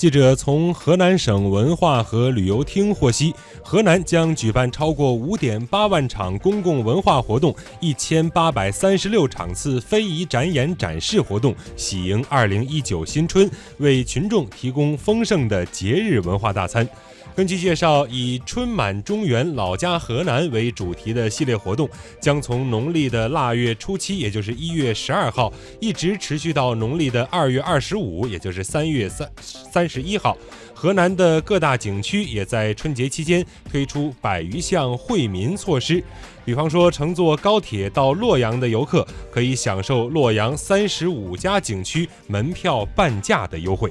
记者从河南省文化和旅游厅获悉，河南将举办超过五点八万场公共文化活动，一千八百三十六场次非遗展演展示活动，喜迎二零一九新春，为群众提供丰盛的节日文化大餐。根据介绍，以“春满中原，老家河南”为主题的系列活动，将从农历的腊月初七，也就是一月十二号，一直持续到农历的二月二十五，也就是三月三三十一号。河南的各大景区也在春节期间推出百余项惠民措施，比方说，乘坐高铁到洛阳的游客可以享受洛阳三十五家景区门票半价的优惠。